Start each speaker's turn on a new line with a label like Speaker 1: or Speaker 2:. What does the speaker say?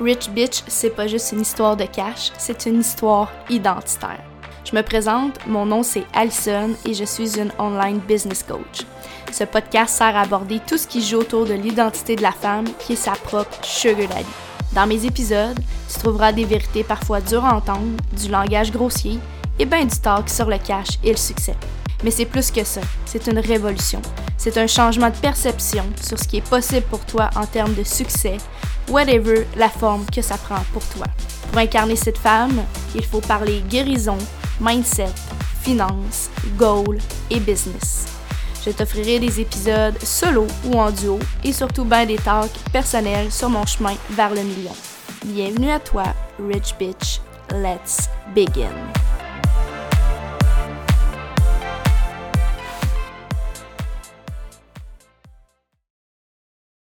Speaker 1: Rich Bitch, c'est pas juste une histoire de cash, c'est une histoire identitaire. Je me présente, mon nom c'est Alison et je suis une online business coach. Ce podcast sert à aborder tout ce qui joue autour de l'identité de la femme qui est sa propre sugar daddy. Dans mes épisodes, tu trouveras des vérités parfois dures à entendre, du langage grossier et bien du talk sur le cash et le succès. Mais c'est plus que ça, c'est une révolution. C'est un changement de perception sur ce qui est possible pour toi en termes de succès, whatever la forme que ça prend pour toi. Pour incarner cette femme, il faut parler guérison, mindset, finance, goal et business. Je t'offrirai des épisodes solo ou en duo et surtout bien des talks personnels sur mon chemin vers le million. Bienvenue à toi, Rich Bitch. Let's begin.